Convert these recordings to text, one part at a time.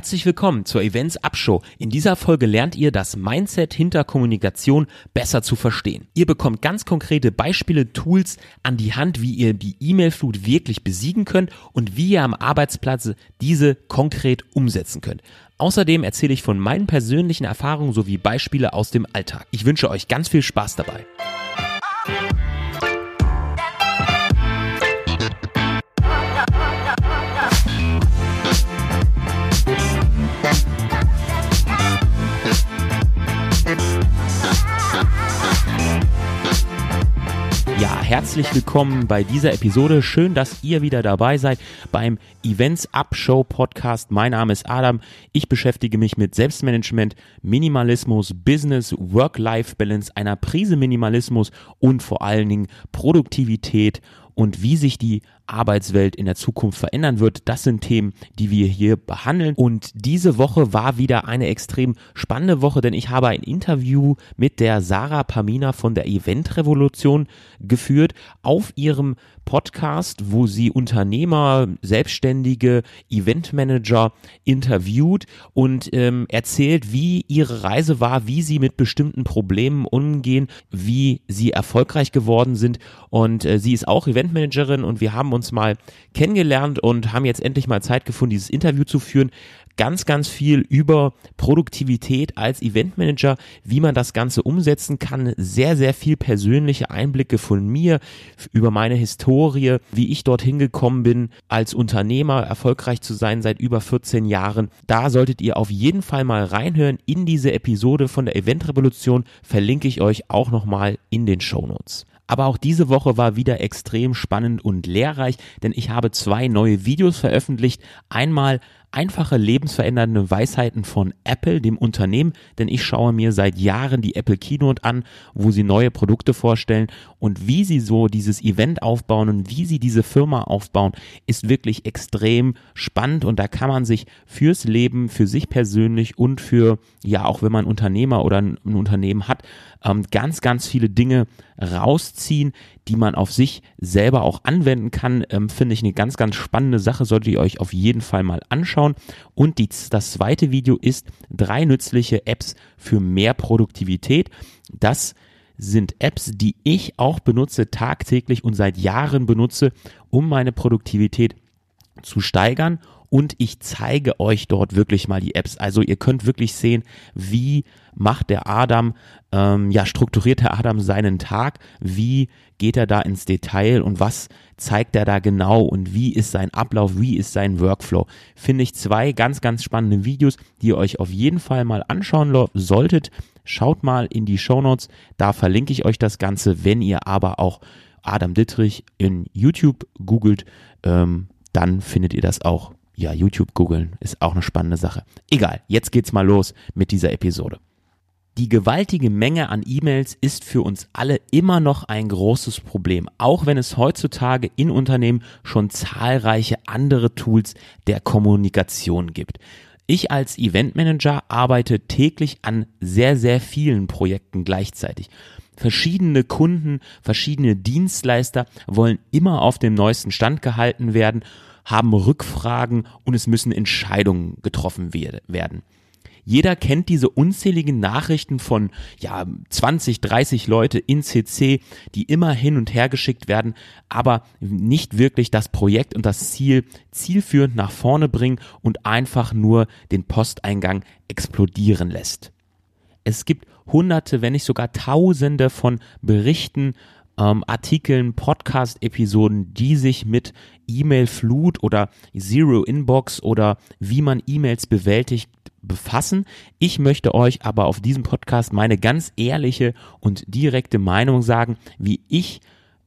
Herzlich willkommen zur Events Upshow. In dieser Folge lernt ihr das Mindset hinter Kommunikation besser zu verstehen. Ihr bekommt ganz konkrete Beispiele, Tools an die Hand, wie ihr die E-Mail-Flut wirklich besiegen könnt und wie ihr am Arbeitsplatz diese konkret umsetzen könnt. Außerdem erzähle ich von meinen persönlichen Erfahrungen sowie Beispiele aus dem Alltag. Ich wünsche euch ganz viel Spaß dabei. Herzlich willkommen bei dieser Episode. Schön, dass ihr wieder dabei seid beim Events Up Show Podcast. Mein Name ist Adam. Ich beschäftige mich mit Selbstmanagement, Minimalismus, Business, Work-Life-Balance, einer Prise Minimalismus und vor allen Dingen Produktivität und wie sich die Arbeitswelt in der Zukunft verändern wird. Das sind Themen, die wir hier behandeln. Und diese Woche war wieder eine extrem spannende Woche, denn ich habe ein Interview mit der Sarah Pamina von der Event Revolution geführt auf ihrem Podcast, wo sie Unternehmer, Selbstständige, Eventmanager interviewt und ähm, erzählt, wie ihre Reise war, wie sie mit bestimmten Problemen umgehen, wie sie erfolgreich geworden sind. Und äh, sie ist auch Eventmanagerin und wir haben uns mal kennengelernt und haben jetzt endlich mal Zeit gefunden, dieses Interview zu führen ganz, ganz viel über Produktivität als Eventmanager, wie man das Ganze umsetzen kann. Sehr, sehr viel persönliche Einblicke von mir über meine Historie, wie ich dorthin gekommen bin, als Unternehmer erfolgreich zu sein seit über 14 Jahren. Da solltet ihr auf jeden Fall mal reinhören in diese Episode von der Eventrevolution. Verlinke ich euch auch nochmal in den Show Notes. Aber auch diese Woche war wieder extrem spannend und lehrreich, denn ich habe zwei neue Videos veröffentlicht. Einmal einfache lebensverändernde Weisheiten von Apple, dem Unternehmen, denn ich schaue mir seit Jahren die Apple Keynote an, wo sie neue Produkte vorstellen und wie sie so dieses Event aufbauen und wie sie diese Firma aufbauen, ist wirklich extrem spannend und da kann man sich fürs Leben, für sich persönlich und für, ja, auch wenn man Unternehmer oder ein, Unternehmen hat, ähm, ganz, ganz viele Dinge rausziehen, die man auf sich selber auch anwenden kann. Ähm, Finde ich eine ganz, ganz spannende Sache, solltet ihr euch auf jeden Fall mal anschauen. Und die, das zweite Video ist drei nützliche Apps für mehr Produktivität. Das sind Apps, die ich auch benutze tagtäglich und seit Jahren benutze, um meine Produktivität zu steigern und ich zeige euch dort wirklich mal die Apps. Also ihr könnt wirklich sehen, wie macht der Adam, ähm, ja, strukturiert der Adam seinen Tag, wie geht er da ins Detail und was zeigt er da genau und wie ist sein Ablauf, wie ist sein Workflow. Finde ich zwei ganz, ganz spannende Videos, die ihr euch auf jeden Fall mal anschauen solltet. Schaut mal in die Show Notes, da verlinke ich euch das Ganze. Wenn ihr aber auch Adam Dittrich in YouTube googelt, ähm, dann findet ihr das auch ja, YouTube googeln ist auch eine spannende Sache. Egal, jetzt geht's mal los mit dieser Episode. Die gewaltige Menge an E-Mails ist für uns alle immer noch ein großes Problem, auch wenn es heutzutage in Unternehmen schon zahlreiche andere Tools der Kommunikation gibt. Ich als Eventmanager arbeite täglich an sehr, sehr vielen Projekten gleichzeitig. Verschiedene Kunden, verschiedene Dienstleister wollen immer auf dem neuesten Stand gehalten werden haben Rückfragen und es müssen Entscheidungen getroffen werden. Jeder kennt diese unzähligen Nachrichten von ja 20, 30 Leute in CC, die immer hin und her geschickt werden, aber nicht wirklich das Projekt und das Ziel zielführend nach vorne bringen und einfach nur den Posteingang explodieren lässt. Es gibt hunderte, wenn nicht sogar tausende von Berichten ähm, Artikeln, Podcast-Episoden, die sich mit E-Mail-Flut oder Zero Inbox oder wie man E-Mails bewältigt befassen. Ich möchte euch aber auf diesem Podcast meine ganz ehrliche und direkte Meinung sagen, wie ich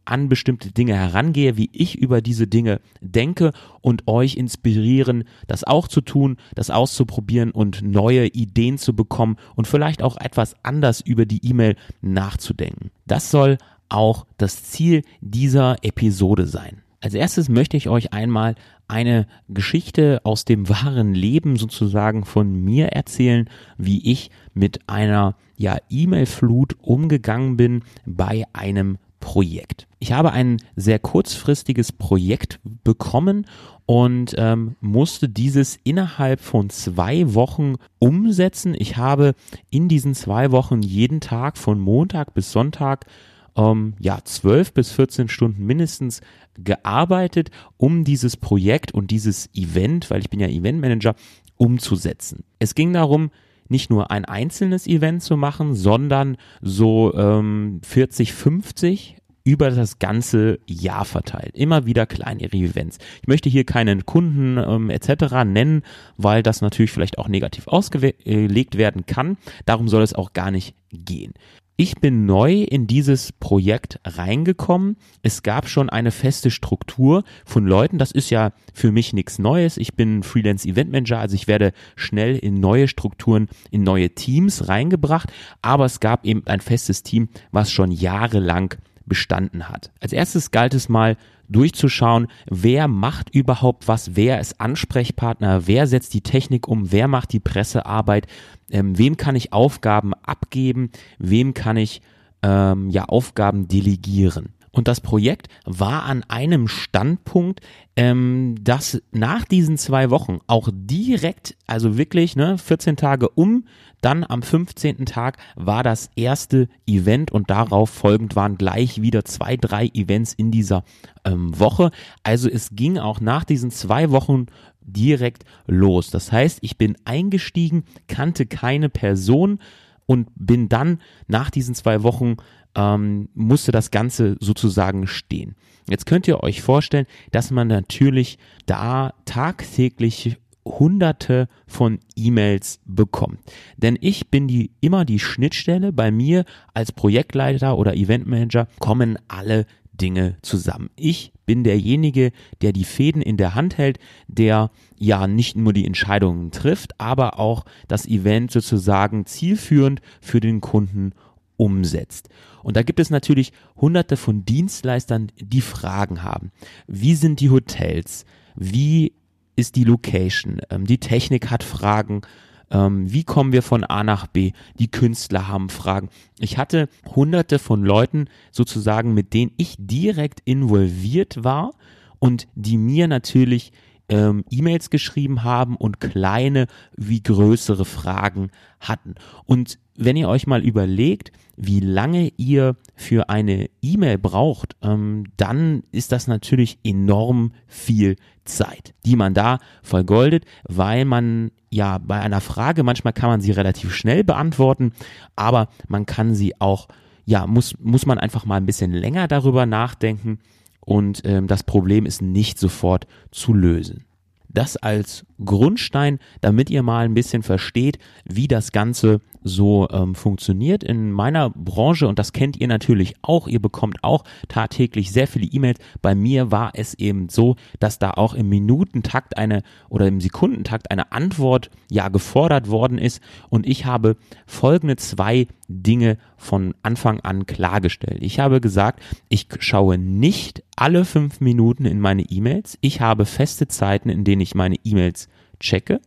an bestimmte Dinge herangehe, wie ich über diese Dinge denke und euch inspirieren, das auch zu tun, das auszuprobieren und neue Ideen zu bekommen und vielleicht auch etwas anders über die E-Mail nachzudenken. Das soll auch das Ziel dieser Episode sein. Als erstes möchte ich euch einmal eine Geschichte aus dem wahren Leben sozusagen von mir erzählen, wie ich mit einer ja E-Mail-Flut umgegangen bin bei einem Projekt. Ich habe ein sehr kurzfristiges Projekt bekommen und ähm, musste dieses innerhalb von zwei Wochen umsetzen. Ich habe in diesen zwei Wochen jeden Tag von Montag bis Sonntag ähm, ja, 12 bis 14 Stunden mindestens gearbeitet, um dieses Projekt und dieses Event, weil ich bin ja Eventmanager, umzusetzen. Es ging darum, nicht nur ein einzelnes Event zu machen, sondern so ähm, 40, 50 über das ganze Jahr verteilt. Immer wieder kleinere Events. Ich möchte hier keinen Kunden ähm, etc. nennen, weil das natürlich vielleicht auch negativ ausgelegt werden kann. Darum soll es auch gar nicht gehen. Ich bin neu in dieses Projekt reingekommen. Es gab schon eine feste Struktur von Leuten. Das ist ja für mich nichts Neues. Ich bin Freelance Event Manager, also ich werde schnell in neue Strukturen, in neue Teams reingebracht. Aber es gab eben ein festes Team, was schon jahrelang bestanden hat. Als erstes galt es mal durchzuschauen, wer macht überhaupt was, wer ist Ansprechpartner, wer setzt die Technik um, wer macht die Pressearbeit, ähm, wem kann ich Aufgaben abgeben, wem kann ich ähm, ja Aufgaben delegieren. Und das Projekt war an einem Standpunkt, ähm, dass nach diesen zwei Wochen auch direkt, also wirklich ne, 14 Tage um, dann am 15. Tag war das erste Event und darauf folgend waren gleich wieder zwei, drei Events in dieser ähm, Woche. Also es ging auch nach diesen zwei Wochen direkt los. Das heißt, ich bin eingestiegen, kannte keine Person und bin dann nach diesen zwei Wochen ähm, musste das Ganze sozusagen stehen. Jetzt könnt ihr euch vorstellen, dass man natürlich da tagtäglich hunderte von E-Mails bekommt. Denn ich bin die, immer die Schnittstelle. Bei mir als Projektleiter oder Eventmanager kommen alle Dinge zusammen. Ich bin derjenige, der die Fäden in der Hand hält, der ja nicht nur die Entscheidungen trifft, aber auch das Event sozusagen zielführend für den Kunden umsetzt. Und da gibt es natürlich hunderte von Dienstleistern, die Fragen haben. Wie sind die Hotels? Wie ist die Location? Ähm, die Technik hat Fragen. Ähm, wie kommen wir von A nach B? Die Künstler haben Fragen. Ich hatte hunderte von Leuten sozusagen, mit denen ich direkt involviert war und die mir natürlich ähm, E-Mails geschrieben haben und kleine wie größere Fragen hatten. Und wenn ihr euch mal überlegt, wie lange ihr für eine E-Mail braucht, ähm, dann ist das natürlich enorm viel Zeit, die man da vergoldet, weil man ja bei einer Frage, manchmal kann man sie relativ schnell beantworten, aber man kann sie auch, ja, muss, muss man einfach mal ein bisschen länger darüber nachdenken und ähm, das Problem ist nicht sofort zu lösen. Das als Grundstein, damit ihr mal ein bisschen versteht, wie das Ganze so ähm, funktioniert in meiner Branche und das kennt ihr natürlich auch. Ihr bekommt auch tagtäglich sehr viele E-Mails. Bei mir war es eben so, dass da auch im Minutentakt eine oder im Sekundentakt eine Antwort ja gefordert worden ist und ich habe folgende zwei Dinge von Anfang an klargestellt. Ich habe gesagt, ich schaue nicht alle fünf Minuten in meine E-Mails. Ich habe feste Zeiten, in denen ich meine E-Mails checke.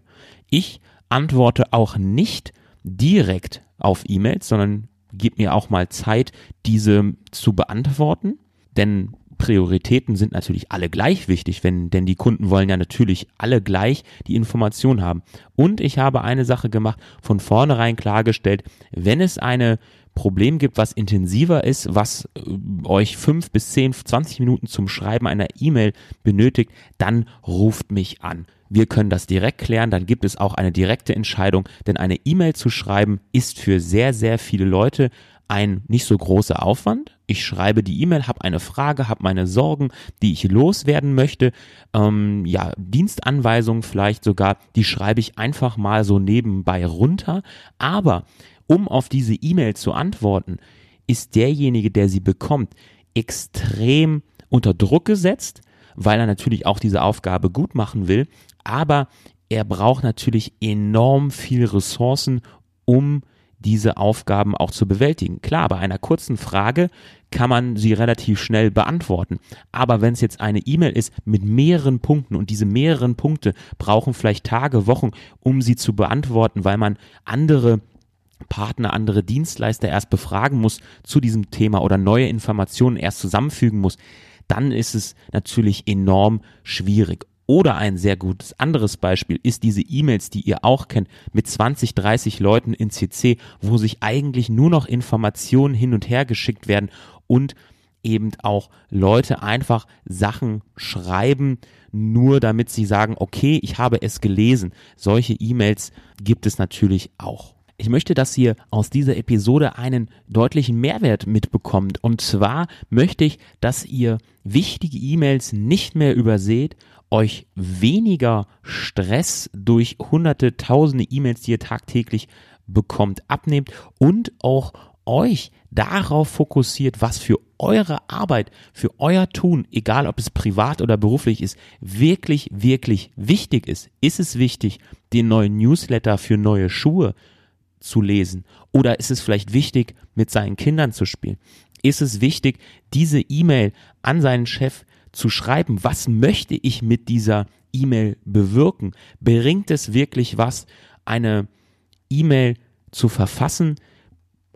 Ich antworte auch nicht direkt auf E-Mails, sondern gib mir auch mal Zeit, diese zu beantworten. Denn Prioritäten sind natürlich alle gleich wichtig, wenn, denn die Kunden wollen ja natürlich alle gleich die Information haben. Und ich habe eine Sache gemacht, von vornherein klargestellt, wenn es eine Problem gibt, was intensiver ist, was äh, euch fünf bis zehn, zwanzig Minuten zum Schreiben einer E-Mail benötigt, dann ruft mich an. Wir können das direkt klären, dann gibt es auch eine direkte Entscheidung, denn eine E-Mail zu schreiben ist für sehr, sehr viele Leute ein nicht so großer Aufwand. Ich schreibe die E-Mail, habe eine Frage, habe meine Sorgen, die ich loswerden möchte. Ähm, ja, Dienstanweisungen vielleicht sogar, die schreibe ich einfach mal so nebenbei runter. Aber um auf diese E-Mail zu antworten, ist derjenige, der sie bekommt, extrem unter Druck gesetzt, weil er natürlich auch diese Aufgabe gut machen will, aber er braucht natürlich enorm viel Ressourcen, um diese Aufgaben auch zu bewältigen. Klar, bei einer kurzen Frage kann man sie relativ schnell beantworten. Aber wenn es jetzt eine E-Mail ist mit mehreren Punkten und diese mehreren Punkte brauchen vielleicht Tage, Wochen, um sie zu beantworten, weil man andere Partner, andere Dienstleister erst befragen muss zu diesem Thema oder neue Informationen erst zusammenfügen muss, dann ist es natürlich enorm schwierig. Oder ein sehr gutes anderes Beispiel ist diese E-Mails, die ihr auch kennt, mit 20, 30 Leuten in CC, wo sich eigentlich nur noch Informationen hin und her geschickt werden und eben auch Leute einfach Sachen schreiben, nur damit sie sagen, okay, ich habe es gelesen. Solche E-Mails gibt es natürlich auch. Ich möchte, dass ihr aus dieser Episode einen deutlichen Mehrwert mitbekommt. Und zwar möchte ich, dass ihr wichtige E-Mails nicht mehr überseht, euch weniger Stress durch hunderte, tausende E-Mails, die ihr tagtäglich bekommt, abnehmt und auch euch darauf fokussiert, was für eure Arbeit, für euer Tun, egal ob es privat oder beruflich ist, wirklich, wirklich wichtig ist. Ist es wichtig, den neuen Newsletter für neue Schuhe zu lesen? Oder ist es vielleicht wichtig, mit seinen Kindern zu spielen? Ist es wichtig, diese E-Mail an seinen Chef zu schreiben? Was möchte ich mit dieser E-Mail bewirken? Bringt es wirklich was, eine E-Mail zu verfassen?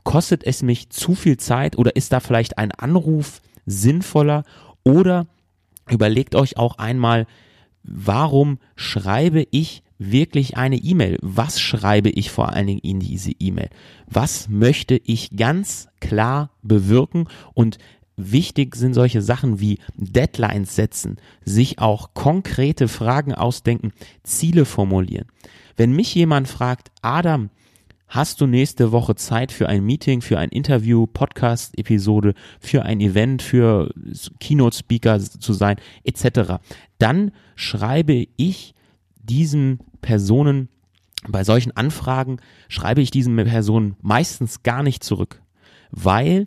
Kostet es mich zu viel Zeit oder ist da vielleicht ein Anruf sinnvoller? Oder überlegt euch auch einmal, warum schreibe ich wirklich eine E-Mail? Was schreibe ich vor allen Dingen in diese E-Mail? Was möchte ich ganz klar bewirken? Und wichtig sind solche Sachen wie Deadlines setzen, sich auch konkrete Fragen ausdenken, Ziele formulieren. Wenn mich jemand fragt, Adam, Hast du nächste Woche Zeit für ein Meeting, für ein Interview, Podcast-Episode, für ein Event, für Keynote-Speaker zu sein, etc. Dann schreibe ich diesen Personen, bei solchen Anfragen schreibe ich diesen Personen meistens gar nicht zurück, weil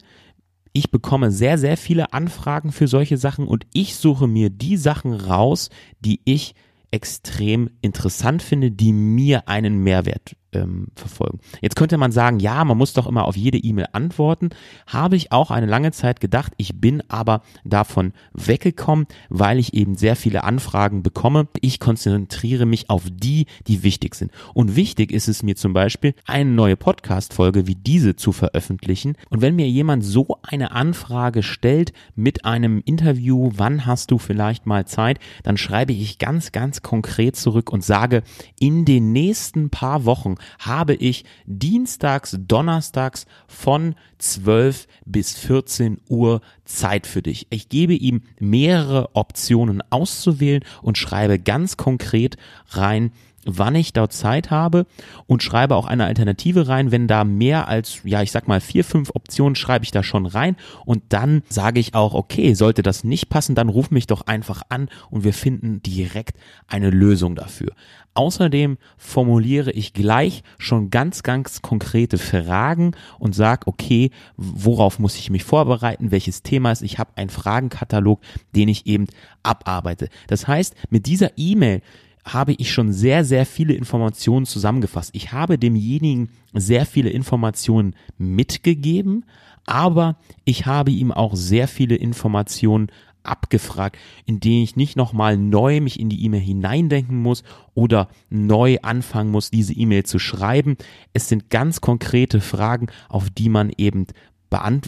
ich bekomme sehr, sehr viele Anfragen für solche Sachen und ich suche mir die Sachen raus, die ich extrem interessant finde, die mir einen Mehrwert ähm, verfolgen. Jetzt könnte man sagen, ja, man muss doch immer auf jede E-Mail antworten. Habe ich auch eine lange Zeit gedacht. Ich bin aber davon weggekommen, weil ich eben sehr viele Anfragen bekomme. Ich konzentriere mich auf die, die wichtig sind. Und wichtig ist es mir zum Beispiel, eine neue Podcast-Folge wie diese zu veröffentlichen. Und wenn mir jemand so eine Anfrage stellt mit einem Interview, wann hast du vielleicht mal Zeit, dann schreibe ich ganz, ganz konkret zurück und sage, in den nächsten paar Wochen habe ich dienstags, donnerstags von 12 bis 14 Uhr Zeit für dich. Ich gebe ihm mehrere Optionen auszuwählen und schreibe ganz konkret rein, wann ich dort Zeit habe und schreibe auch eine Alternative rein. Wenn da mehr als, ja, ich sag mal vier, fünf Optionen schreibe ich da schon rein und dann sage ich auch, okay, sollte das nicht passen, dann ruf mich doch einfach an und wir finden direkt eine Lösung dafür. Außerdem formuliere ich gleich schon ganz, ganz konkrete Fragen und sage, okay, worauf muss ich mich vorbereiten, welches Thema ist. Ich habe einen Fragenkatalog, den ich eben abarbeite. Das heißt, mit dieser E-Mail habe ich schon sehr, sehr viele Informationen zusammengefasst. Ich habe demjenigen sehr viele Informationen mitgegeben, aber ich habe ihm auch sehr viele Informationen abgefragt, in denen ich nicht nochmal neu mich in die E-Mail hineindenken muss oder neu anfangen muss, diese E-Mail zu schreiben. Es sind ganz konkrete Fragen, auf die man eben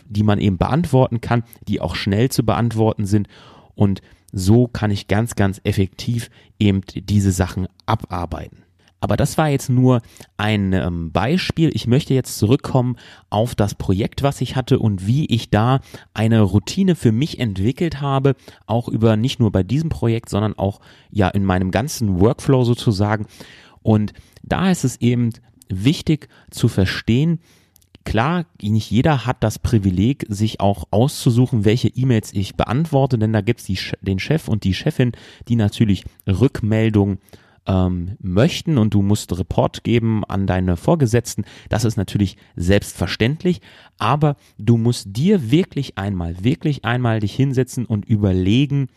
die man eben beantworten kann, die auch schnell zu beantworten sind und so kann ich ganz, ganz effektiv eben diese Sachen abarbeiten. Aber das war jetzt nur ein ähm, Beispiel. Ich möchte jetzt zurückkommen auf das Projekt, was ich hatte und wie ich da eine Routine für mich entwickelt habe, auch über nicht nur bei diesem Projekt, sondern auch ja in meinem ganzen Workflow sozusagen. Und da ist es eben wichtig zu verstehen, Klar, nicht jeder hat das Privileg, sich auch auszusuchen, welche E-Mails ich beantworte, denn da gibt's die, den Chef und die Chefin, die natürlich Rückmeldung ähm, möchten und du musst Report geben an deine Vorgesetzten. Das ist natürlich selbstverständlich, aber du musst dir wirklich einmal, wirklich einmal dich hinsetzen und überlegen,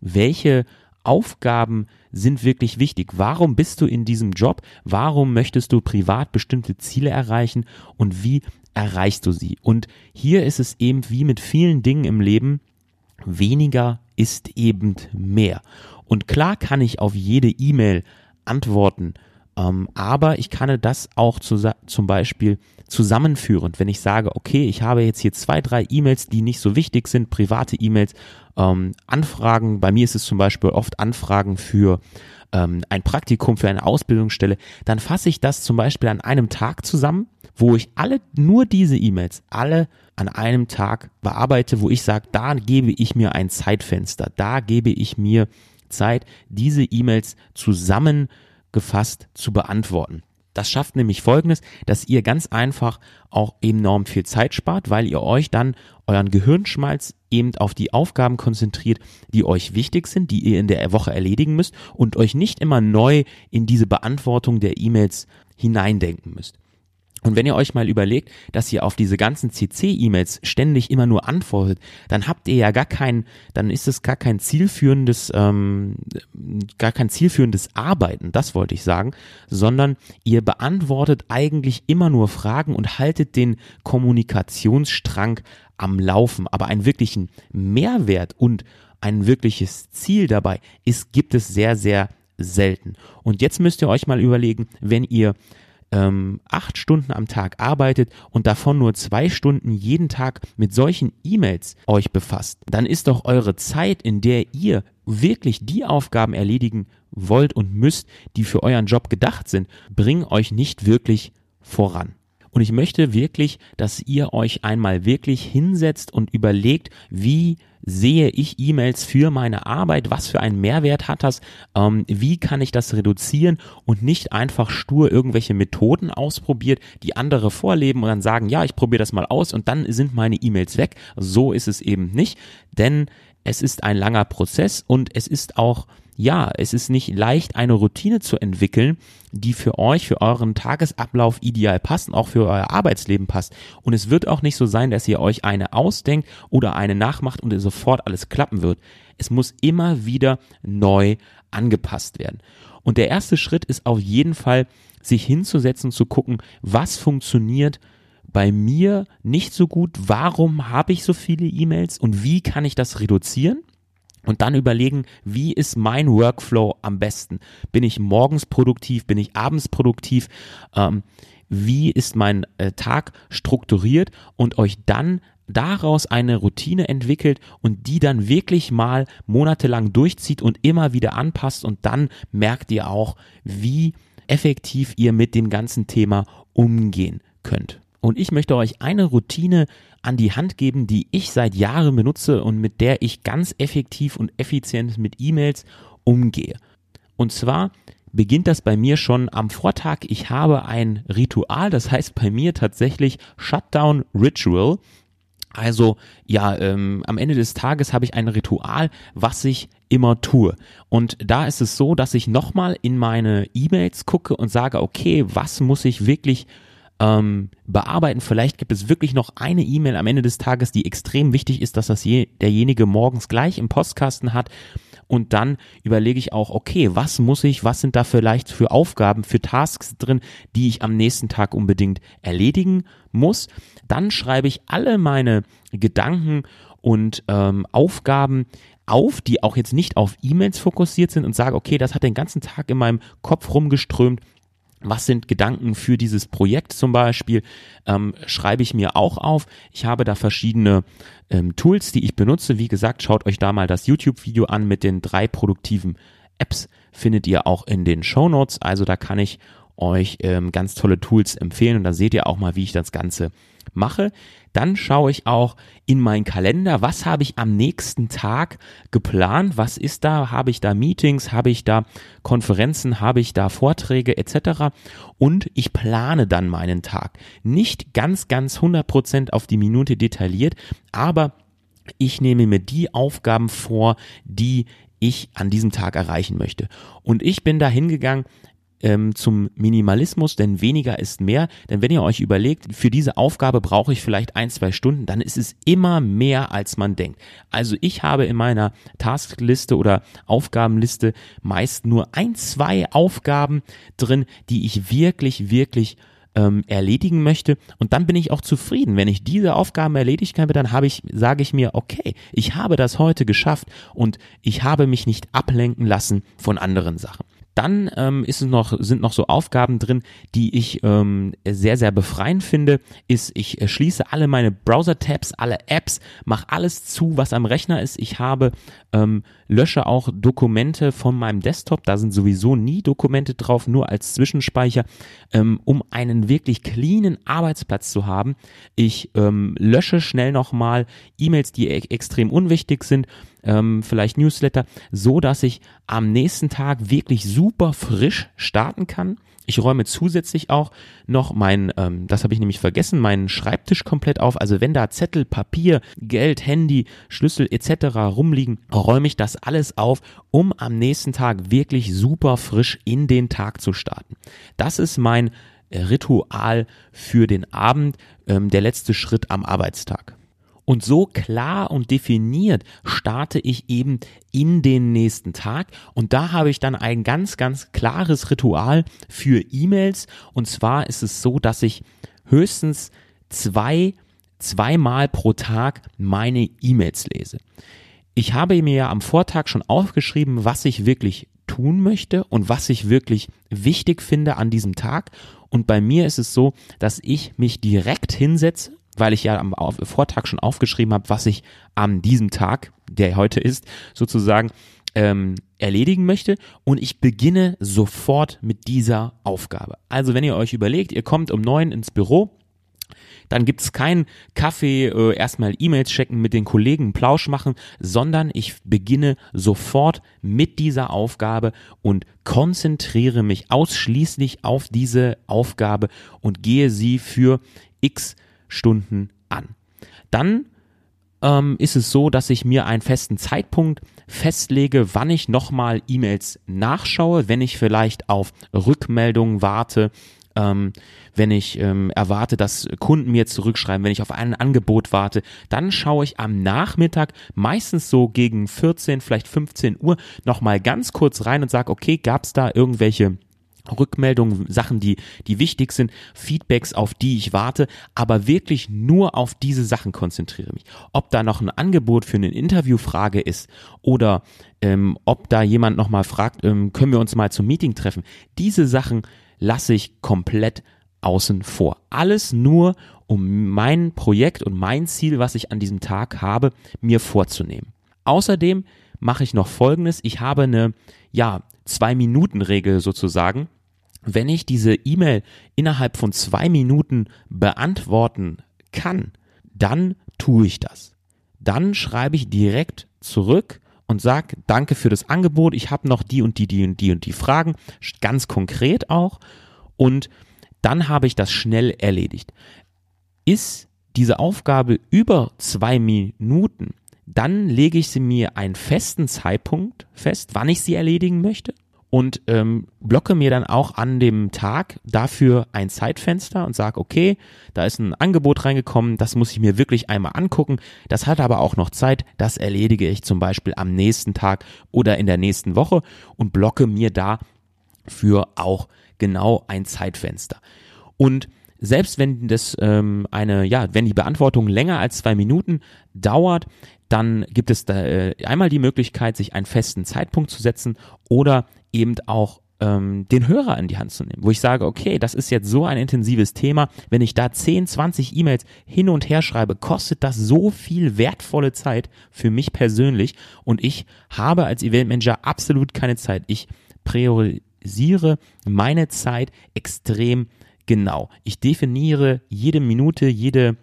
welche Aufgaben sind wirklich wichtig. Warum bist du in diesem Job? Warum möchtest du privat bestimmte Ziele erreichen und wie erreichst du sie? Und hier ist es eben wie mit vielen Dingen im Leben, weniger ist eben mehr. Und klar kann ich auf jede E-Mail antworten Ähm, aber ich kann das auch zu, zum Beispiel zusammenführend, wenn ich sage, okay, ich habe jetzt hier zwei, drei E-Mails, die nicht so wichtig sind, private E-Mails, ähm, Anfragen, bei mir ist es zum Beispiel oft Anfragen für ähm, ein Praktikum, für eine Ausbildungsstelle, dann fasse ich das zum Beispiel an einem Tag zusammen, wo ich alle, nur diese E-Mails, alle an einem Tag bearbeite, wo ich sage, da gebe ich mir ein Zeitfenster, da gebe ich mir Zeit, diese E-Mails zusammengefasst zu beantworten. Das schafft nämlich Folgendes, dass ihr ganz einfach auch enorm viel Zeit spart, weil ihr euch dann euren Gehirnschmalz eben auf die Aufgaben konzentriert, die euch wichtig sind, die ihr in der Woche erledigen müsst und euch nicht immer neu in diese Beantwortung der E-Mails hineindenken müsst. Und wenn ihr euch mal überlegt, dass ihr auf diese ganzen CC-E-Mails ständig immer nur antwortet, dann habt ihr ja gar kein, dann ist es gar kein zielführendes, ähm, gar kein zielführendes Arbeiten, das wollte ich sagen, sondern ihr beantwortet eigentlich immer nur Fragen und haltet den Kommunikationsstrang am Laufen. Aber einen wirklichen Mehrwert und ein wirkliches Ziel dabei ist, gibt es sehr, sehr selten. Und jetzt müsst ihr euch mal überlegen, wenn ihr ähm, acht Stunden am Tag arbeitet und davon nur zwei Stunden jeden Tag mit solchen E-Mails euch befasst, dann ist doch eure Zeit, in der ihr wirklich die Aufgaben erledigen wollt und müsst, die für euren Job gedacht sind, bringen euch nicht wirklich voran. Und ich möchte wirklich, dass ihr euch einmal wirklich hinsetzt und überlegt, wie sehe ich E-Mails für meine Arbeit, was für einen Mehrwert hat das, ähm, wie kann ich das reduzieren und nicht einfach stur irgendwelche Methoden ausprobiert, die andere vorleben und dann sagen, ja, ich probiere das mal aus und dann sind meine E-Mails weg. So ist es eben nicht, denn es ist ein langer Prozess und es ist auch ja, es ist nicht leicht, eine Routine zu entwickeln, die für euch, für euren Tagesablauf ideal passt und auch für euer Arbeitsleben passt. Und es wird auch nicht so sein, dass ihr euch eine ausdenkt oder eine nachmacht und sofort alles klappen wird. Es muss immer wieder neu angepasst werden. Und der erste Schritt ist auf jeden Fall, sich hinzusetzen, zu gucken, was funktioniert bei mir nicht so gut, warum habe ich so viele E-Mails und wie kann ich das reduzieren? Und dann überlegen, wie ist mein Workflow am besten? Bin ich morgens produktiv? Bin ich abends produktiv? Ähm, wie ist mein äh, Tag strukturiert? Und euch dann daraus eine Routine entwickelt und die dann wirklich mal monatelang durchzieht und immer wieder anpasst und dann merkt ihr auch, wie effektiv ihr mit dem ganzen Thema umgehen könnt. Und ich möchte euch eine Routine an die Hand geben, die ich seit Jahren benutze und mit der ich ganz effektiv und effizient mit E-Mails umgehe. Und zwar beginnt das bei mir schon am Vortag. Ich habe ein Ritual, das heißt bei mir tatsächlich Shutdown Ritual. Also ja, ähm, am Ende des Tages habe ich ein Ritual, was ich immer tue. Und da ist es so, dass ich nochmal in meine E-Mails gucke und sage, okay, was muss ich wirklich ähm, bearbeiten. Vielleicht gibt es wirklich noch eine E-Mail am Ende des Tages, die extrem wichtig ist, dass das je, derjenige morgens gleich im Postkasten hat. Und dann überlege ich auch, okay, was muss ich, was sind da vielleicht für Aufgaben, für Tasks drin, die ich am nächsten Tag unbedingt erledigen muss. Dann schreibe ich alle meine Gedanken und ähm, Aufgaben auf, die auch jetzt nicht auf E-Mails fokussiert sind und sage, okay, das hat den ganzen Tag in meinem Kopf rumgeströmt was sind Gedanken für dieses Projekt zum Beispiel? Ähm, schreibe ich mir auch auf. Ich habe da verschiedene ähm, Tools, die ich benutze. Wie gesagt, schaut euch da mal das YouTube-Video an mit den drei produktiven Apps. Findet ihr auch in den Show Notes. Also da kann ich euch ähm, ganz tolle Tools empfehlen und da seht ihr auch mal, wie ich das Ganze mache. Dann schaue ich auch in meinen Kalender, was habe ich am nächsten Tag geplant, was ist da, habe ich da Meetings, habe ich da Konferenzen, habe ich da Vorträge etc. Und ich plane dann meinen Tag. Nicht ganz, ganz 100% auf die Minute detailliert, aber ich nehme mir die Aufgaben vor, die ich an diesem Tag erreichen möchte. Und ich bin da hingegangen, ähm, zum Minimalismus, denn weniger ist mehr. Denn wenn ihr euch überlegt, für diese Aufgabe brauche ich vielleicht ein, zwei Stunden, dann ist es immer mehr, als man denkt. Also ich habe in meiner Taskliste oder Aufgabenliste meist nur ein, zwei Aufgaben drin, die ich wirklich, wirklich ähm, erledigen möchte und dann bin ich auch zufrieden. Wenn ich diese Aufgaben erledigt habe, dann habe ich, sage ich mir, okay, ich habe das heute geschafft und ich habe mich nicht ablenken lassen von anderen Sachen. Dann ähm, ist es noch, sind noch so Aufgaben drin, die ich ähm, sehr, sehr befreiend finde, ist, ich schließe alle meine Browser-Tabs, alle Apps, mache alles zu, was am Rechner ist. Ich habe, ähm, lösche auch Dokumente von meinem Desktop, da sind sowieso nie Dokumente drauf, nur als Zwischenspeicher, ähm, um einen wirklich cleanen Arbeitsplatz zu haben. Ich ähm, lösche schnell nochmal E-Mails, die e extrem unwichtig sind ähm, vielleicht Newsletter, so dass ich am nächsten Tag wirklich super frisch starten kann. Ich räume zusätzlich auch noch mein, ähm, das habe ich nämlich vergessen, meinen Schreibtisch komplett auf. Also wenn da Zettel, Papier, Geld, Handy, Schlüssel etc. rumliegen, räume ich das alles auf, um am nächsten Tag wirklich super frisch in den Tag zu starten. Das ist mein Ritual für den Abend, ähm, der letzte Schritt am Arbeitstag. Und so klar und definiert starte ich eben in den nächsten Tag. Und da habe ich dann ein ganz, ganz klares Ritual für E-Mails. Und zwar ist es so, dass ich höchstens zwei, zweimal pro Tag meine E-Mails lese. Ich habe mir ja am Vortag schon aufgeschrieben, was ich wirklich tun möchte und was ich wirklich wichtig finde an diesem Tag. Und bei mir ist es so, dass ich mich direkt hinsetze weil ich ja am Vortag schon aufgeschrieben habe, was ich an diesem Tag, der heute ist, sozusagen ähm, erledigen möchte und ich beginne sofort mit dieser Aufgabe. Also wenn ihr euch überlegt, ihr kommt um neun ins Büro, dann gibt's keinen Kaffee, äh, erstmal E-Mails checken, mit den Kollegen Plausch machen, sondern ich beginne sofort mit dieser Aufgabe und konzentriere mich ausschließlich auf diese Aufgabe und gehe sie für x Stunden an. Dann ähm, ist es so, dass ich mir einen festen Zeitpunkt festlege, wann ich nochmal E-Mails nachschaue, wenn ich vielleicht auf Rückmeldungen warte, ähm, wenn ich ähm, erwarte, dass Kunden mir zurückschreiben, wenn ich auf ein Angebot warte, dann schaue ich am Nachmittag, meistens so gegen 14, vielleicht 15 Uhr, nochmal ganz kurz rein und sage, okay, gab es da irgendwelche Rückmeldungen, Sachen, die, die wichtig sind, Feedbacks, auf die ich warte, aber wirklich nur auf diese Sachen konzentriere mich. Ob da noch ein Angebot für eine Interviewfrage ist oder ähm, ob da jemand nochmal fragt, ähm, können wir uns mal zum Meeting treffen. Diese Sachen lasse ich komplett außen vor. Alles nur, um mein Projekt und mein Ziel, was ich an diesem Tag habe, mir vorzunehmen. Außerdem mache ich noch Folgendes. Ich habe eine, ja, Zwei-Minuten-Regel sozusagen. Wenn ich diese E-Mail innerhalb von zwei Minuten beantworten kann, dann tue ich das. Dann schreibe ich direkt zurück und sage, danke für das Angebot, ich habe noch die und die, die und die und die Fragen, ganz konkret auch. Und dann habe ich das schnell erledigt. Ist diese Aufgabe über zwei Minuten, dann lege ich sie mir einen festen Zeitpunkt fest, wann ich sie erledigen möchte und ähm, blocke mir dann auch an dem Tag dafür ein Zeitfenster und sage, okay, da ist ein Angebot reingekommen, das muss ich mir wirklich einmal angucken. Das hat aber auch noch Zeit, das erledige ich zum Beispiel am nächsten Tag oder in der nächsten Woche und blocke mir dafür auch genau ein Zeitfenster. Und selbst wenn das ähm, eine, ja, wenn die Beantwortung länger als zwei Minuten dauert, dann gibt es da äh, einmal die Möglichkeit, sich einen festen Zeitpunkt zu setzen oder eben auch ähm, den Hörer in die Hand zu nehmen, wo ich sage, okay, das ist jetzt so ein intensives Thema, wenn ich da 10, 20 E-Mails hin und her schreibe, kostet das so viel wertvolle Zeit für mich persönlich und ich habe als Eventmanager absolut keine Zeit. Ich priorisiere meine Zeit extrem genau. Ich definiere jede Minute, jede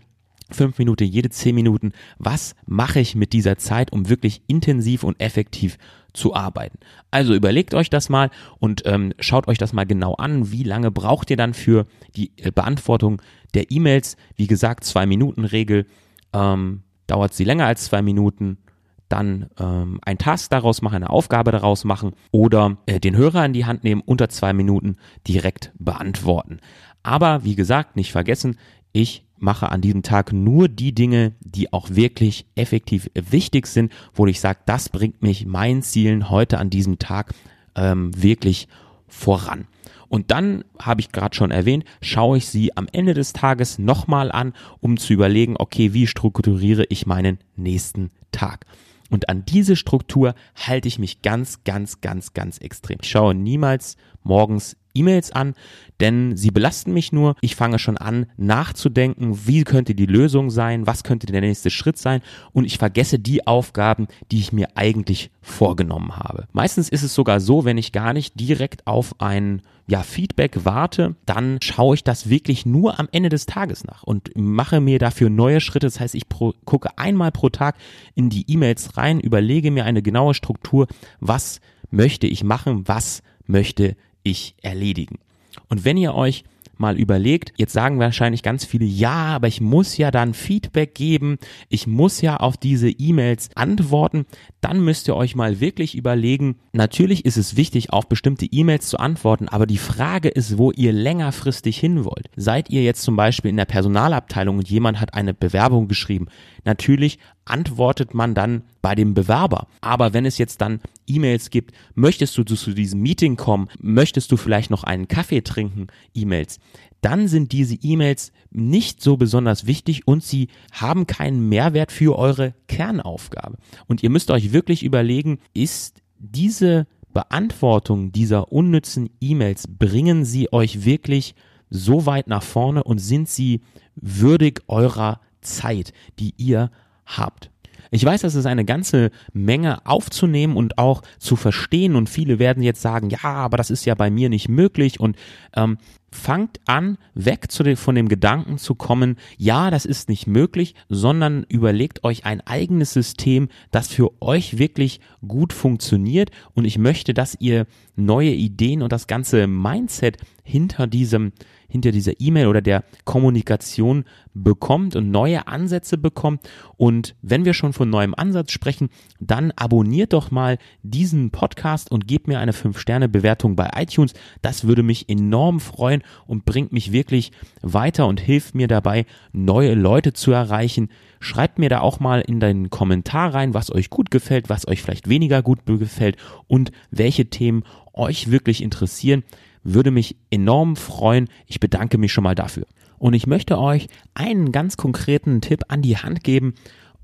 fünf Minuten, jede zehn Minuten, was mache ich mit dieser Zeit, um wirklich intensiv und effektiv zu arbeiten. Also überlegt euch das mal und ähm, schaut euch das mal genau an. Wie lange braucht ihr dann für die äh, Beantwortung der E-Mails? Wie gesagt, zwei Minuten Regel. Ähm, dauert sie länger als zwei Minuten, dann ähm, ein Task daraus machen, eine Aufgabe daraus machen oder äh, den Hörer in die Hand nehmen, unter zwei Minuten direkt beantworten. Aber wie gesagt, nicht vergessen, ich mache an diesem Tag nur die Dinge, die auch wirklich effektiv wichtig sind, wo ich sage, das bringt mich meinen Zielen heute an diesem Tag ähm, wirklich voran. Und dann habe ich gerade schon erwähnt, schaue ich sie am Ende des Tages nochmal an, um zu überlegen, okay, wie strukturiere ich meinen nächsten Tag. Und an diese Struktur halte ich mich ganz, ganz, ganz, ganz extrem. Ich schaue niemals morgens E-Mails an, denn sie belasten mich nur. Ich fange schon an nachzudenken, wie könnte die Lösung sein, was könnte der nächste Schritt sein und ich vergesse die Aufgaben, die ich mir eigentlich vorgenommen habe. Meistens ist es sogar so, wenn ich gar nicht direkt auf ein ja, Feedback warte, dann schaue ich das wirklich nur am Ende des Tages nach und mache mir dafür neue Schritte. Das heißt, ich pro, gucke einmal pro Tag in die E-Mails rein, überlege mir eine genaue Struktur, was möchte ich machen, was möchte ich erledigen. Und wenn ihr euch mal überlegt, jetzt sagen wahrscheinlich ganz viele, ja, aber ich muss ja dann Feedback geben, ich muss ja auf diese E-Mails antworten, dann müsst ihr euch mal wirklich überlegen, natürlich ist es wichtig, auf bestimmte E-Mails zu antworten, aber die Frage ist, wo ihr längerfristig hin wollt. Seid ihr jetzt zum Beispiel in der Personalabteilung und jemand hat eine Bewerbung geschrieben, natürlich antwortet man dann bei dem Bewerber. Aber wenn es jetzt dann E-Mails gibt, möchtest du zu diesem Meeting kommen, möchtest du vielleicht noch einen Kaffee trinken, E-Mails, dann sind diese E-Mails nicht so besonders wichtig und sie haben keinen Mehrwert für eure Kernaufgabe. Und ihr müsst euch wirklich überlegen, ist diese Beantwortung dieser unnützen E-Mails, bringen sie euch wirklich so weit nach vorne und sind sie würdig eurer Zeit, die ihr habt. Ich weiß, das ist eine ganze Menge aufzunehmen und auch zu verstehen und viele werden jetzt sagen, ja, aber das ist ja bei mir nicht möglich und ähm, fangt an, weg zu den, von dem Gedanken zu kommen, ja, das ist nicht möglich, sondern überlegt euch ein eigenes System, das für euch wirklich gut funktioniert und ich möchte, dass ihr neue Ideen und das ganze Mindset hinter diesem hinter dieser E-Mail oder der Kommunikation bekommt und neue Ansätze bekommt. Und wenn wir schon von neuem Ansatz sprechen, dann abonniert doch mal diesen Podcast und gebt mir eine 5-Sterne-Bewertung bei iTunes. Das würde mich enorm freuen und bringt mich wirklich weiter und hilft mir dabei, neue Leute zu erreichen. Schreibt mir da auch mal in den Kommentar rein, was euch gut gefällt, was euch vielleicht weniger gut gefällt und welche Themen euch wirklich interessieren. Würde mich enorm freuen. Ich bedanke mich schon mal dafür. Und ich möchte euch einen ganz konkreten Tipp an die Hand geben,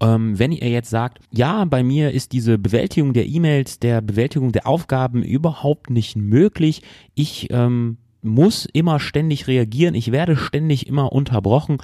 ähm, wenn ihr jetzt sagt, ja, bei mir ist diese Bewältigung der E-Mails, der Bewältigung der Aufgaben überhaupt nicht möglich. Ich ähm, muss immer ständig reagieren, ich werde ständig immer unterbrochen,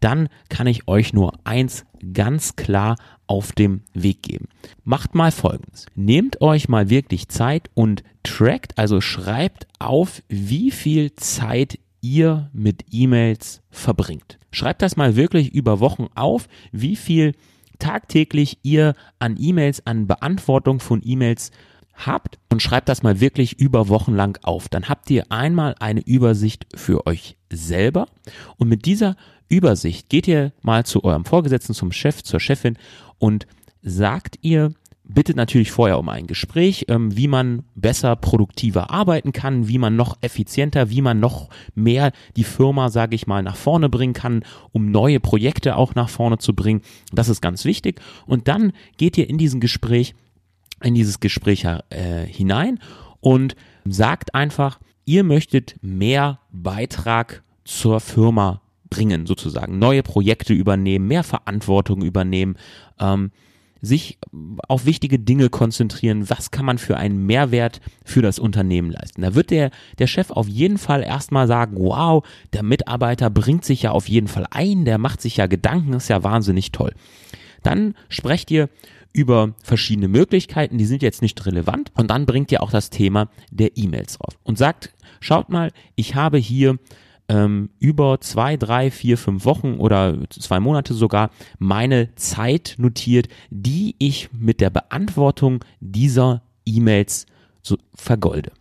dann kann ich euch nur eins ganz klar auf dem Weg geben. Macht mal Folgendes. Nehmt euch mal wirklich Zeit und trackt, also schreibt auf, wie viel Zeit ihr mit E-Mails verbringt. Schreibt das mal wirklich über Wochen auf, wie viel tagtäglich ihr an E-Mails, an Beantwortung von E-Mails habt und schreibt das mal wirklich über Wochen lang auf. Dann habt ihr einmal eine Übersicht für euch selber und mit dieser Übersicht geht ihr mal zu eurem Vorgesetzten, zum Chef, zur Chefin und sagt ihr, bittet natürlich vorher um ein Gespräch, ähm, wie man besser, produktiver arbeiten kann, wie man noch effizienter, wie man noch mehr die Firma, sage ich mal, nach vorne bringen kann, um neue Projekte auch nach vorne zu bringen. Das ist ganz wichtig. Und dann geht ihr in diesem Gespräch, in dieses Gespräch äh, hinein und sagt einfach, ihr möchtet mehr Beitrag zur Firma bringen, sozusagen. Neue Projekte übernehmen, mehr Verantwortung übernehmen, ähm, sich auf wichtige Dinge konzentrieren. Was kann man für einen Mehrwert für das Unternehmen leisten? Da wird der, der Chef auf jeden Fall erstmal sagen, wow, der Mitarbeiter bringt sich ja auf jeden Fall ein, der macht sich ja Gedanken, ist ja wahnsinnig toll. Dann sprecht ihr über verschiedene Möglichkeiten, die sind jetzt nicht relevant und dann bringt ihr auch das Thema der E-Mails drauf und sagt, schaut mal, ich habe hier ähm, über zwei, drei, vier, fünf Wochen oder zwei Monate sogar meine Zeit notiert, die ich mit der Beantwortung dieser E-Mails so vergolde.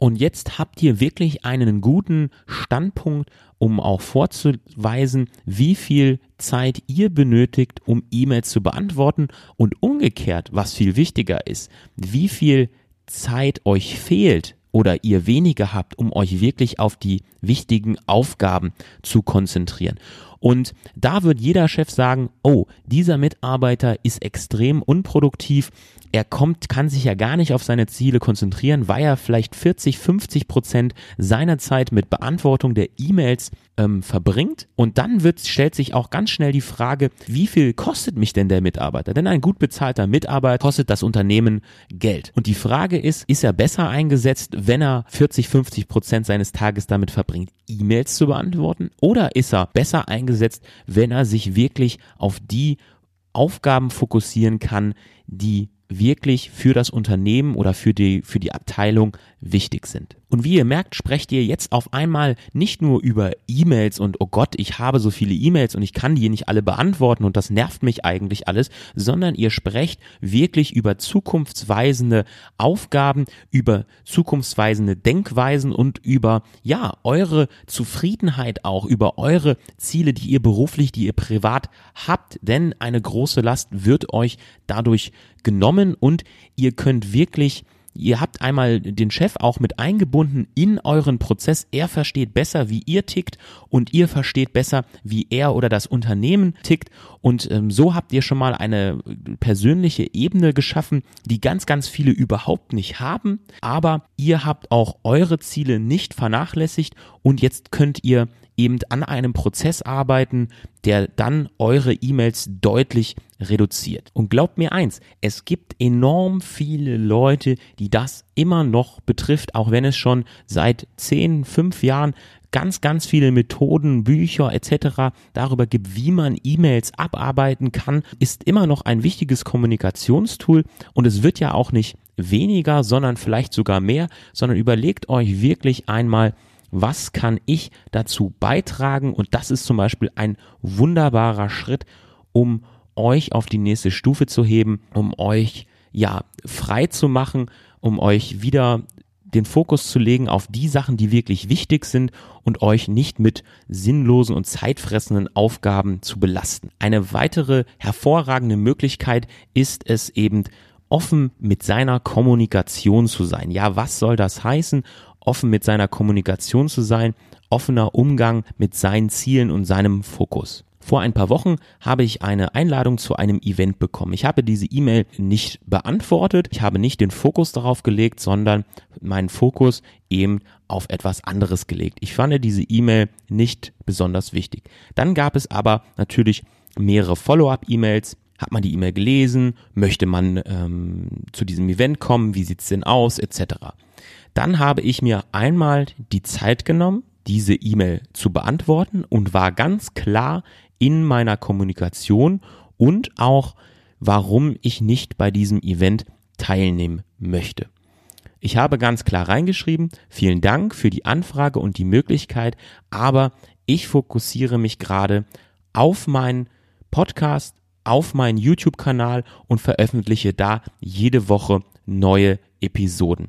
Und jetzt habt ihr wirklich einen guten Standpunkt, um auch vorzuweisen, wie viel Zeit ihr benötigt, um E-Mails zu beantworten und umgekehrt, was viel wichtiger ist, wie viel Zeit euch fehlt, oder ihr weniger habt, um euch wirklich auf die wichtigen Aufgaben zu konzentrieren. Und da wird jeder Chef sagen, oh, dieser Mitarbeiter ist extrem unproduktiv, er kommt, kann sich ja gar nicht auf seine Ziele konzentrieren, weil er vielleicht 40, 50 Prozent seiner Zeit mit Beantwortung der E-Mails ähm, verbringt. Und dann wird, stellt sich auch ganz schnell die Frage, wie viel kostet mich denn der Mitarbeiter? Denn ein gut bezahlter Mitarbeiter kostet das Unternehmen Geld. Und die Frage ist, ist er besser eingesetzt, wenn er 40, 50 Prozent seines Tages damit verbringt, E-Mails zu beantworten? Oder ist er besser eingesetzt, wenn er sich wirklich auf die Aufgaben fokussieren kann, die wirklich für das Unternehmen oder für die, für die Abteilung wichtig sind. Und wie ihr merkt, sprecht ihr jetzt auf einmal nicht nur über E-Mails und oh Gott, ich habe so viele E-Mails und ich kann die nicht alle beantworten und das nervt mich eigentlich alles, sondern ihr sprecht wirklich über zukunftsweisende Aufgaben, über zukunftsweisende Denkweisen und über, ja, eure Zufriedenheit auch, über eure Ziele, die ihr beruflich, die ihr privat habt, denn eine große Last wird euch dadurch genommen und ihr könnt wirklich Ihr habt einmal den Chef auch mit eingebunden in euren Prozess. Er versteht besser, wie ihr tickt und ihr versteht besser, wie er oder das Unternehmen tickt. Und ähm, so habt ihr schon mal eine persönliche Ebene geschaffen, die ganz, ganz viele überhaupt nicht haben. Aber ihr habt auch eure Ziele nicht vernachlässigt und jetzt könnt ihr eben an einem Prozess arbeiten, der dann eure E-Mails deutlich reduziert. Und glaubt mir eins, es gibt enorm viele Leute, die das immer noch betrifft, auch wenn es schon seit 10, 5 Jahren ganz, ganz viele Methoden, Bücher etc. darüber gibt, wie man E-Mails abarbeiten kann, ist immer noch ein wichtiges Kommunikationstool und es wird ja auch nicht weniger, sondern vielleicht sogar mehr, sondern überlegt euch wirklich einmal, was kann ich dazu beitragen? Und das ist zum Beispiel ein wunderbarer Schritt, um euch auf die nächste Stufe zu heben, um euch ja frei zu machen, um euch wieder den Fokus zu legen auf die Sachen, die wirklich wichtig sind und euch nicht mit sinnlosen und zeitfressenden Aufgaben zu belasten. Eine weitere hervorragende Möglichkeit ist es eben, offen mit seiner Kommunikation zu sein. Ja, was soll das heißen? Offen mit seiner Kommunikation zu sein, offener Umgang mit seinen Zielen und seinem Fokus. Vor ein paar Wochen habe ich eine Einladung zu einem Event bekommen. Ich habe diese E-Mail nicht beantwortet. Ich habe nicht den Fokus darauf gelegt, sondern meinen Fokus eben auf etwas anderes gelegt. Ich fand diese E-Mail nicht besonders wichtig. Dann gab es aber natürlich mehrere Follow-up-E-Mails. Hat man die E-Mail gelesen? Möchte man ähm, zu diesem Event kommen? Wie sieht's denn aus? Etc. Dann habe ich mir einmal die Zeit genommen, diese E-Mail zu beantworten und war ganz klar in meiner Kommunikation und auch, warum ich nicht bei diesem Event teilnehmen möchte. Ich habe ganz klar reingeschrieben, vielen Dank für die Anfrage und die Möglichkeit, aber ich fokussiere mich gerade auf meinen Podcast, auf meinen YouTube-Kanal und veröffentliche da jede Woche neue Episoden.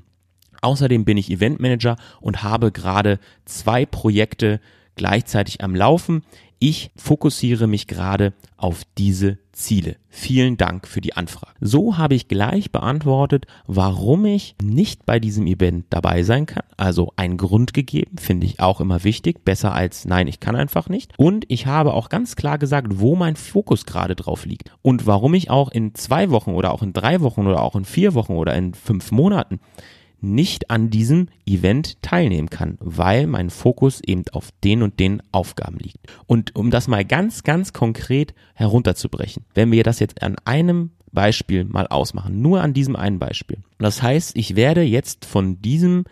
Außerdem bin ich Eventmanager und habe gerade zwei Projekte gleichzeitig am Laufen. Ich fokussiere mich gerade auf diese Ziele. Vielen Dank für die Anfrage. So habe ich gleich beantwortet, warum ich nicht bei diesem Event dabei sein kann. Also einen Grund gegeben, finde ich auch immer wichtig. Besser als nein, ich kann einfach nicht. Und ich habe auch ganz klar gesagt, wo mein Fokus gerade drauf liegt. Und warum ich auch in zwei Wochen oder auch in drei Wochen oder auch in vier Wochen oder in fünf Monaten nicht an diesem Event teilnehmen kann, weil mein Fokus eben auf den und den Aufgaben liegt. Und um das mal ganz, ganz konkret herunterzubrechen, wenn wir das jetzt an einem Beispiel mal ausmachen, nur an diesem einen Beispiel. Das heißt, ich werde jetzt von diesem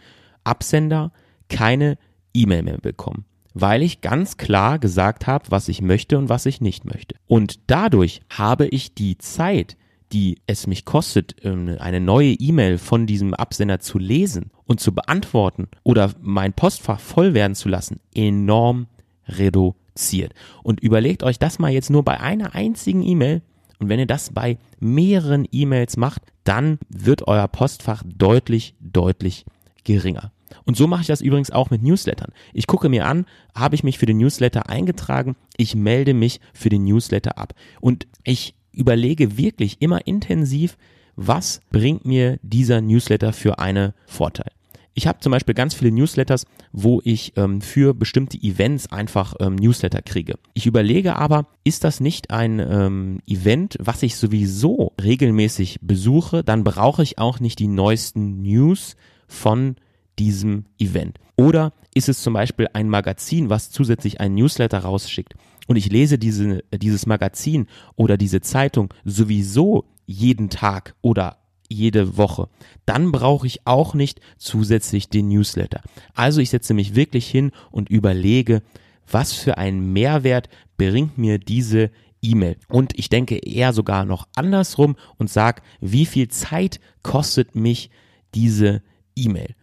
Absender keine E-Mail mehr bekommen, weil ich ganz klar gesagt habe, was ich möchte und was ich nicht möchte. Und dadurch habe ich die Zeit, die es mich kostet, ähm, eine neue E-Mail von diesem Absender zu lesen und zu beantworten oder mein Postfach voll werden zu lassen, enorm reduziert. Und überlegt euch das mal jetzt nur bei einer einzigen E-Mail. Und wenn ihr das bei mehreren E-Mails macht, dann wird euer Postfach deutlich, deutlich geringer. Und so mache ich das übrigens auch mit Newslettern. Ich gucke mir an, habe ich mich für den Newsletter eingetragen, ich melde mich für den Newsletter ab. Und ich überlege wirklich immer intensiv, was bringt mir dieser Newsletter für einen Vorteil. ich habe zum Beispiel ganz viele Newsletters, wo ich ähm, für bestimmte Events einfach ähm, Newsletter kriege. Ich überlege aber, ist das nicht ein ähm, Event, was ich sowieso regelmäßig besuche, dann brauche ich auch nicht die neuesten News von diesem Event. Oder ist es zum Beispiel ein Magazin, was zusätzlich einen Newsletter rausschickt und ich lese diese, dieses Magazin oder diese Zeitung sowieso jeden Tag oder jede Woche, dann brauche ich auch nicht zusätzlich den Newsletter. Also ich setze mich wirklich hin und überlege, was für einen Mehrwert bringt mir diese E-Mail. Und ich denke eher sogar noch andersrum und sage, wie viel Zeit kostet mich diese E-Mail?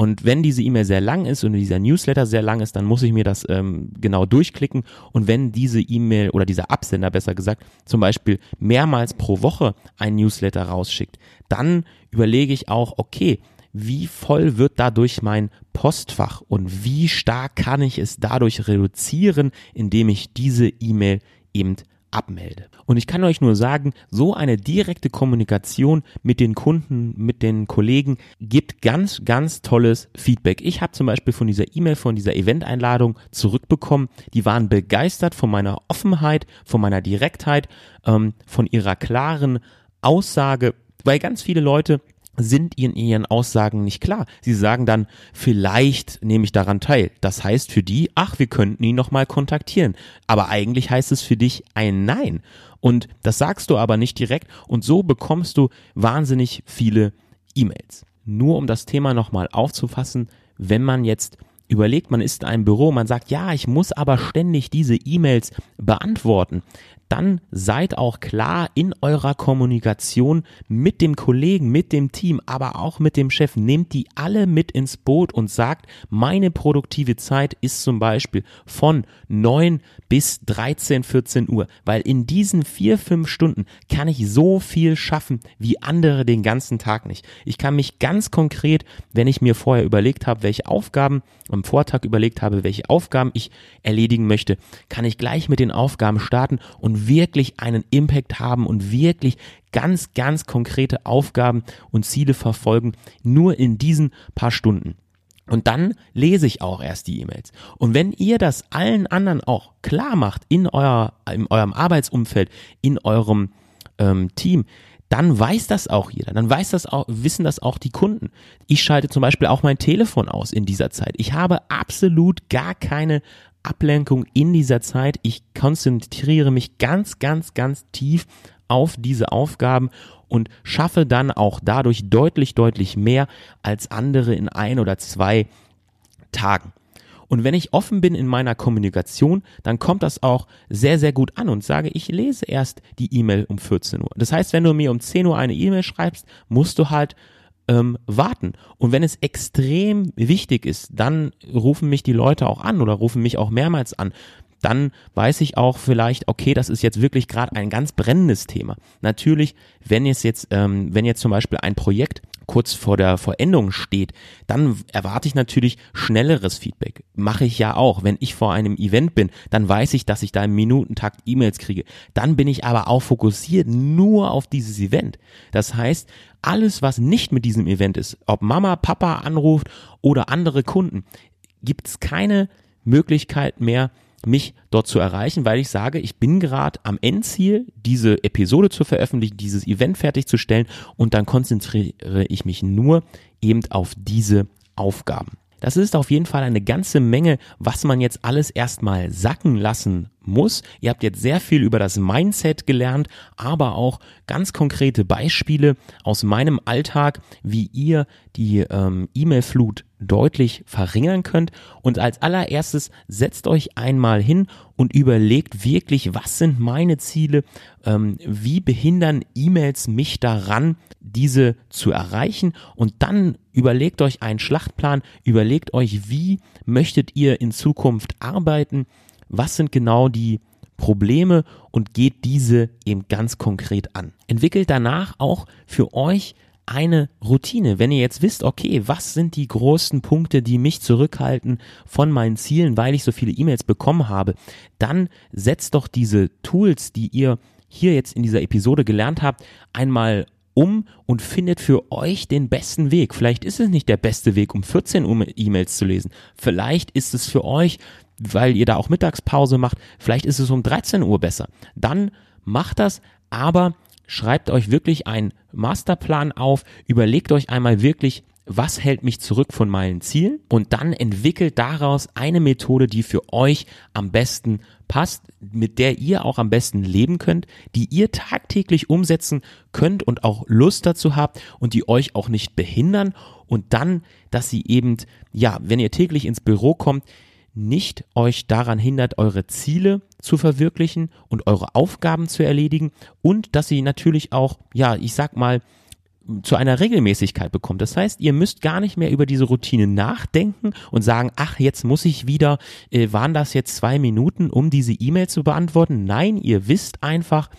Und wenn diese E-Mail sehr lang ist und dieser Newsletter sehr lang ist, dann muss ich mir das ähm, genau durchklicken. Und wenn diese E-Mail oder dieser Absender besser gesagt zum Beispiel mehrmals pro Woche ein Newsletter rausschickt, dann überlege ich auch, okay, wie voll wird dadurch mein Postfach und wie stark kann ich es dadurch reduzieren, indem ich diese E-Mail eben abmelde. Und ich kann euch nur sagen, so eine direkte Kommunikation mit den Kunden, mit den Kollegen gibt ganz, ganz tolles Feedback. Ich habe zum Beispiel von dieser E-Mail, von dieser Eventeinladung zurückbekommen. Die waren begeistert von meiner Offenheit, von meiner Direktheit, ähm, von ihrer klaren Aussage, weil ganz viele Leute sind in ihren Aussagen nicht klar. Sie sagen dann, vielleicht nehme ich daran teil. Das heißt für die, ach, wir könnten ihn nochmal kontaktieren. Aber eigentlich heißt es für dich ein Nein. Und das sagst du aber nicht direkt und so bekommst du wahnsinnig viele E-Mails. Nur um das Thema nochmal aufzufassen, wenn man jetzt überlegt, man ist in einem Büro, man sagt, ja, ich muss aber ständig diese E-Mails beantworten, dann seid auch klar in eurer Kommunikation mit dem Kollegen, mit dem Team, aber auch mit dem Chef. Nehmt die alle mit ins Boot und sagt, meine produktive Zeit ist zum Beispiel von 9 bis 13, 14 Uhr, weil in diesen vier, fünf Stunden kann ich so viel schaffen wie andere den ganzen Tag nicht. Ich kann mich ganz konkret, wenn ich mir vorher überlegt habe, welche Aufgaben am Vortag überlegt habe, welche Aufgaben ich erledigen möchte, kann ich gleich mit den Aufgaben starten und wirklich einen Impact haben und wirklich ganz, ganz konkrete Aufgaben und Ziele verfolgen, nur in diesen paar Stunden. Und dann lese ich auch erst die E-Mails. Und wenn ihr das allen anderen auch klar macht in, euer, in eurem Arbeitsumfeld, in eurem ähm, Team, dann weiß das auch jeder. Dann weiß das auch, wissen das auch die Kunden. Ich schalte zum Beispiel auch mein Telefon aus in dieser Zeit. Ich habe absolut gar keine Ablenkung in dieser Zeit. Ich konzentriere mich ganz, ganz, ganz tief auf diese Aufgaben und schaffe dann auch dadurch deutlich, deutlich mehr als andere in ein oder zwei Tagen. Und wenn ich offen bin in meiner Kommunikation, dann kommt das auch sehr, sehr gut an und sage, ich lese erst die E-Mail um 14 Uhr. Das heißt, wenn du mir um 10 Uhr eine E-Mail schreibst, musst du halt ähm, warten. Und wenn es extrem wichtig ist, dann rufen mich die Leute auch an oder rufen mich auch mehrmals an. Dann weiß ich auch vielleicht, okay, das ist jetzt wirklich gerade ein ganz brennendes Thema. Natürlich, wenn es jetzt, ähm, wenn jetzt zum Beispiel ein Projekt kurz vor der Vollendung steht, dann erwarte ich natürlich schnelleres Feedback. Mache ich ja auch. Wenn ich vor einem Event bin, dann weiß ich, dass ich da im Minutentakt E-Mails kriege. Dann bin ich aber auch fokussiert nur auf dieses Event. Das heißt, alles, was nicht mit diesem Event ist, ob Mama, Papa anruft oder andere Kunden, gibt es keine Möglichkeit mehr, mich dort zu erreichen, weil ich sage, ich bin gerade am Endziel, diese Episode zu veröffentlichen, dieses Event fertigzustellen und dann konzentriere ich mich nur eben auf diese Aufgaben. Das ist auf jeden Fall eine ganze Menge, was man jetzt alles erstmal sacken lassen muss. Ihr habt jetzt sehr viel über das Mindset gelernt, aber auch ganz konkrete Beispiele aus meinem Alltag, wie ihr die ähm, E-Mail-Flut deutlich verringern könnt. Und als allererstes setzt euch einmal hin und überlegt wirklich, was sind meine Ziele, ähm, wie behindern E-Mails mich daran, diese zu erreichen. Und dann überlegt euch einen Schlachtplan, überlegt euch, wie möchtet ihr in Zukunft arbeiten, was sind genau die Probleme und geht diese eben ganz konkret an. Entwickelt danach auch für euch eine Routine. Wenn ihr jetzt wisst, okay, was sind die großen Punkte, die mich zurückhalten von meinen Zielen, weil ich so viele E-Mails bekommen habe, dann setzt doch diese Tools, die ihr hier jetzt in dieser Episode gelernt habt, einmal um und findet für euch den besten Weg. Vielleicht ist es nicht der beste Weg, um 14 Uhr E-Mails zu lesen. Vielleicht ist es für euch, weil ihr da auch Mittagspause macht, vielleicht ist es um 13 Uhr besser. Dann macht das, aber schreibt euch wirklich einen Masterplan auf, überlegt euch einmal wirklich, was hält mich zurück von meinen Zielen? Und dann entwickelt daraus eine Methode, die für euch am besten passt, mit der ihr auch am besten leben könnt, die ihr tagtäglich umsetzen könnt und auch Lust dazu habt und die euch auch nicht behindern. Und dann, dass sie eben, ja, wenn ihr täglich ins Büro kommt, nicht euch daran hindert, eure Ziele zu verwirklichen und eure Aufgaben zu erledigen und dass sie natürlich auch, ja, ich sag mal, zu einer Regelmäßigkeit bekommt. Das heißt, ihr müsst gar nicht mehr über diese Routine nachdenken und sagen, ach, jetzt muss ich wieder, äh, waren das jetzt zwei Minuten, um diese E-Mail zu beantworten? Nein, ihr wisst einfach,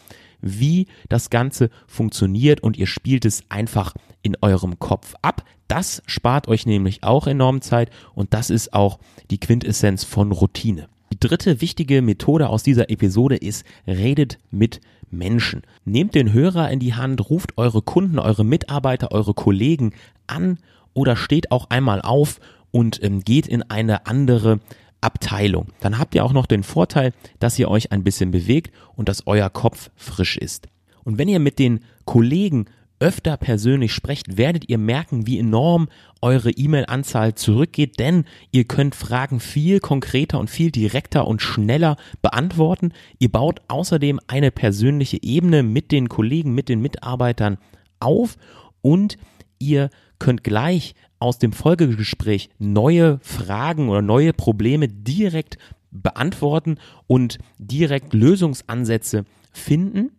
wie das Ganze funktioniert und ihr spielt es einfach in eurem Kopf ab. Das spart euch nämlich auch enorm Zeit und das ist auch die Quintessenz von Routine. Die dritte wichtige Methode aus dieser Episode ist, redet mit Menschen. Nehmt den Hörer in die Hand, ruft eure Kunden, eure Mitarbeiter, eure Kollegen an oder steht auch einmal auf und ähm, geht in eine andere Abteilung. Dann habt ihr auch noch den Vorteil, dass ihr euch ein bisschen bewegt und dass euer Kopf frisch ist. Und wenn ihr mit den Kollegen öfter persönlich sprecht, werdet ihr merken, wie enorm eure E-Mail-Anzahl zurückgeht, denn ihr könnt Fragen viel konkreter und viel direkter und schneller beantworten. Ihr baut außerdem eine persönliche Ebene mit den Kollegen, mit den Mitarbeitern auf und ihr könnt gleich aus dem Folgegespräch neue Fragen oder neue Probleme direkt beantworten und direkt Lösungsansätze finden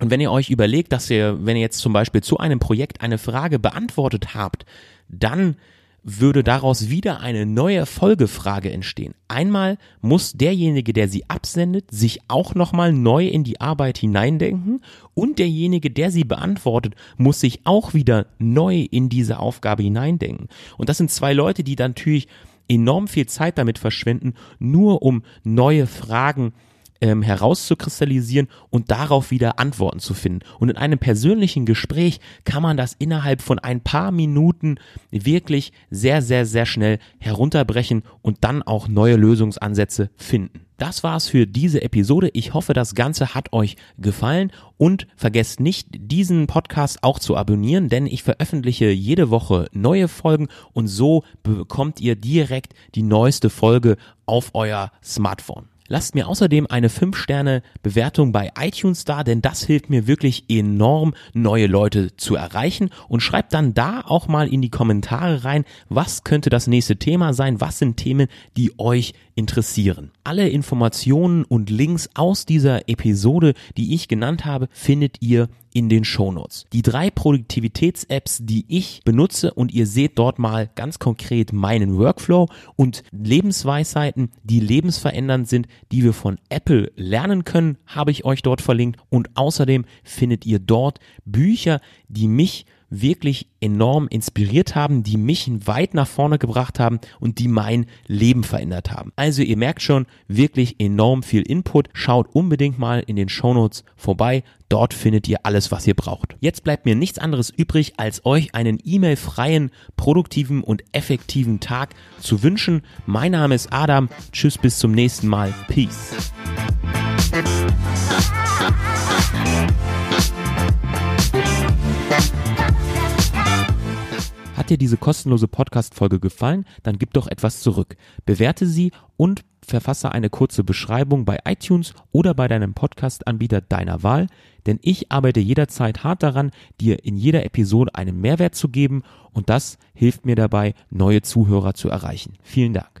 und wenn ihr euch überlegt, dass ihr, wenn ihr jetzt zum Beispiel zu einem Projekt eine Frage beantwortet habt, dann würde daraus wieder eine neue Folgefrage entstehen. Einmal muss derjenige, der sie absendet, sich auch nochmal neu in die Arbeit hineindenken und derjenige, der sie beantwortet, muss sich auch wieder neu in diese Aufgabe hineindenken. Und das sind zwei Leute, die dann natürlich enorm viel Zeit damit verschwenden, nur um neue Fragen ähm, herauszukristallisieren und darauf wieder Antworten zu finden. Und in einem persönlichen Gespräch kann man das innerhalb von ein paar Minuten wirklich sehr, sehr, sehr schnell herunterbrechen und dann auch neue Lösungsansätze finden. Das war's für diese Episode. Ich hoffe, das Ganze hat euch gefallen und vergesst nicht, diesen Podcast auch zu abonnieren, denn ich veröffentliche jede Woche neue Folgen und so bekommt ihr direkt die neueste Folge auf euer Smartphone. Lasst mir außerdem eine 5-Sterne-Bewertung bei iTunes da, denn das hilft mir wirklich enorm, neue Leute zu erreichen. Und schreibt dann da auch mal in die Kommentare rein, was könnte das nächste Thema sein, was sind Themen, die euch interessieren. Alle Informationen und Links aus dieser Episode, die ich genannt habe, findet ihr in den Shownotes. Die drei Produktivitäts-Apps, die ich benutze und ihr seht dort mal ganz konkret meinen Workflow und Lebensweisheiten, die lebensverändernd sind, die wir von Apple lernen können, habe ich euch dort verlinkt und außerdem findet ihr dort Bücher, die mich wirklich enorm inspiriert haben, die mich weit nach vorne gebracht haben und die mein Leben verändert haben. Also ihr merkt schon, wirklich enorm viel Input. Schaut unbedingt mal in den Shownotes vorbei. Dort findet ihr alles, was ihr braucht. Jetzt bleibt mir nichts anderes übrig, als euch einen E-Mail-freien, produktiven und effektiven Tag zu wünschen. Mein Name ist Adam. Tschüss, bis zum nächsten Mal. Peace. Hat dir diese kostenlose Podcast-Folge gefallen, dann gib doch etwas zurück. Bewerte sie und verfasse eine kurze Beschreibung bei iTunes oder bei deinem Podcast-Anbieter deiner Wahl, denn ich arbeite jederzeit hart daran, dir in jeder Episode einen Mehrwert zu geben und das hilft mir dabei, neue Zuhörer zu erreichen. Vielen Dank.